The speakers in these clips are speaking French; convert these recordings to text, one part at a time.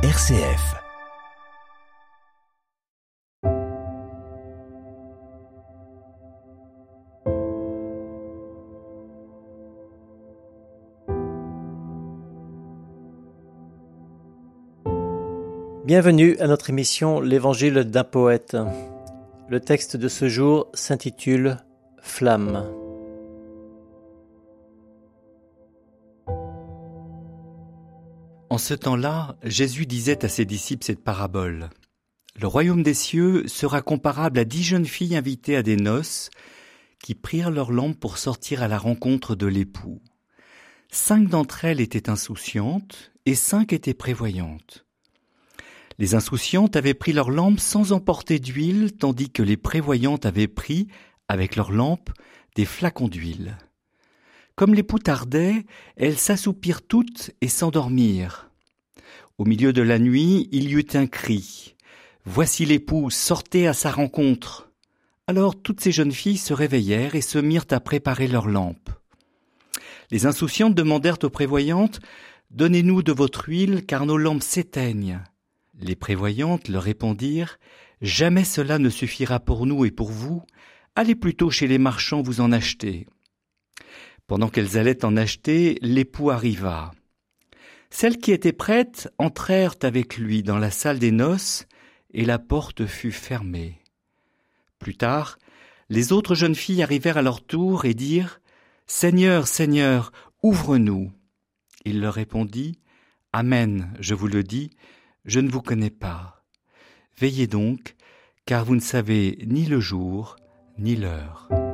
RCF. Bienvenue à notre émission L'Évangile d'un poète. Le texte de ce jour s'intitule Flamme. En ce temps-là, Jésus disait à ses disciples cette parabole. Le royaume des cieux sera comparable à dix jeunes filles invitées à des noces qui prirent leur lampe pour sortir à la rencontre de l'époux. Cinq d'entre elles étaient insouciantes et cinq étaient prévoyantes. Les insouciantes avaient pris leur lampe sans emporter d'huile, tandis que les prévoyantes avaient pris, avec leur lampe, des flacons d'huile. Comme l'époux tardait, elles s'assoupirent toutes et s'endormirent. Au milieu de la nuit, il y eut un cri. Voici l'époux, sortez à sa rencontre. Alors toutes ces jeunes filles se réveillèrent et se mirent à préparer leurs lampes. Les insouciantes demandèrent aux prévoyantes, Donnez-nous de votre huile, car nos lampes s'éteignent. Les prévoyantes leur répondirent, Jamais cela ne suffira pour nous et pour vous, allez plutôt chez les marchands vous en acheter. Pendant qu'elles allaient en acheter, l'époux arriva. Celles qui étaient prêtes entrèrent avec lui dans la salle des noces, et la porte fut fermée. Plus tard, les autres jeunes filles arrivèrent à leur tour et dirent Seigneur, Seigneur, ouvre-nous. Il leur répondit Amen, je vous le dis, je ne vous connais pas. Veillez donc, car vous ne savez ni le jour ni l'heure.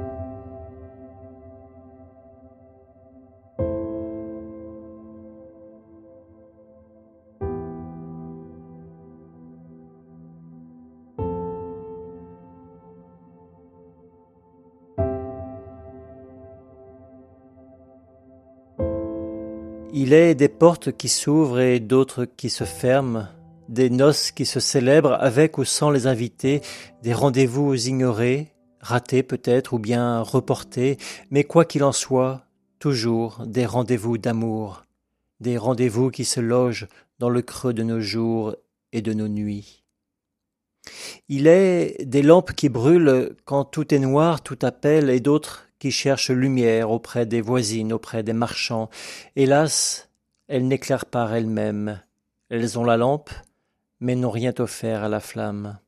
Il est des portes qui s'ouvrent et d'autres qui se ferment, des noces qui se célèbrent avec ou sans les invités, des rendez-vous ignorés, ratés peut-être ou bien reportés, mais quoi qu'il en soit, toujours des rendez-vous d'amour, des rendez-vous qui se logent dans le creux de nos jours et de nos nuits. Il est des lampes qui brûlent quand tout est noir, tout appelle, et d'autres qui cherchent lumière auprès des voisines, auprès des marchands. Hélas, elles n'éclairent pas elles-mêmes. Elles ont la lampe, mais n'ont rien offert à la flamme.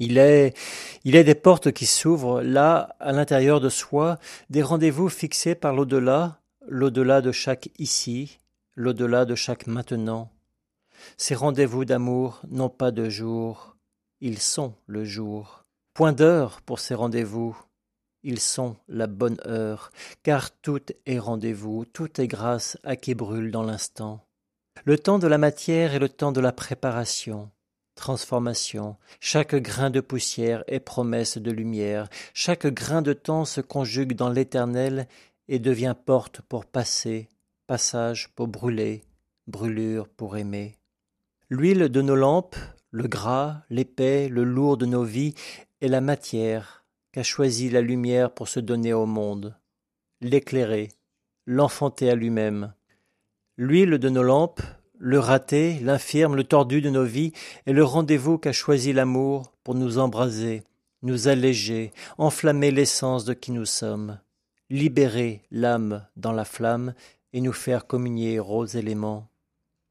Il est, il est des portes qui s'ouvrent là, à l'intérieur de soi, des rendez-vous fixés par l'au-delà, l'au-delà de chaque ici, l'au-delà de chaque maintenant. Ces rendez-vous d'amour n'ont pas de jour, ils sont le jour. Point d'heure pour ces rendez-vous, ils sont la bonne heure, car tout est rendez-vous, tout est grâce à qui brûle dans l'instant. Le temps de la matière est le temps de la préparation, transformation. Chaque grain de poussière est promesse de lumière. Chaque grain de temps se conjugue dans l'éternel et devient porte pour passer, passage pour brûler, brûlure pour aimer. L'huile de nos lampes, le gras, l'épais, le lourd de nos vies est la matière qu'a choisi la lumière pour se donner au monde, l'éclairer, l'enfanter à lui-même. L'huile de nos lampes, le raté, l'infirme, le tordu de nos vies est le rendez-vous qu'a choisi l'amour pour nous embraser, nous alléger, enflammer l'essence de qui nous sommes, libérer l'âme dans la flamme et nous faire communier aux éléments.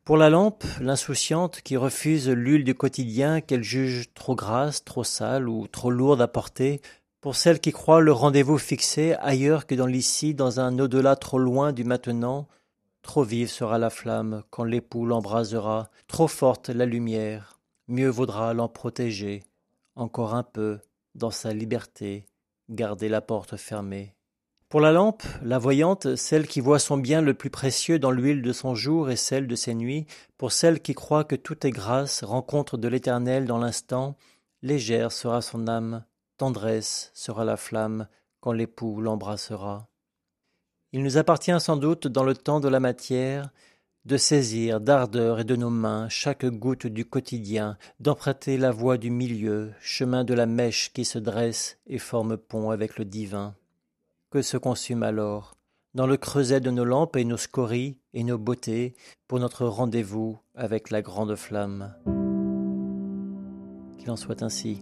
Pour la lampe, l'insouciante qui refuse l'huile du quotidien qu'elle juge trop grasse, trop sale ou trop lourde à porter, pour celles qui croient le rendez-vous fixé ailleurs que dans l'ici, dans un au-delà trop loin du maintenant, trop vive sera la flamme quand l'époux l'embrasera, trop forte la lumière, mieux vaudra l'en protéger, encore un peu, dans sa liberté, garder la porte fermée. Pour la lampe, la voyante, celle qui voit son bien le plus précieux dans l'huile de son jour et celle de ses nuits, pour celle qui croit que tout est grâce, rencontre de l'éternel dans l'instant, légère sera son âme, tendresse sera la flamme quand l'époux l'embrassera. Il nous appartient sans doute dans le temps de la matière de saisir d'ardeur et de nos mains chaque goutte du quotidien, d'emprunter la voie du milieu, chemin de la mèche qui se dresse et forme pont avec le divin. Que se consume alors dans le creuset de nos lampes et nos scories et nos beautés, pour notre rendez-vous avec la grande flamme? Qu'il en soit ainsi.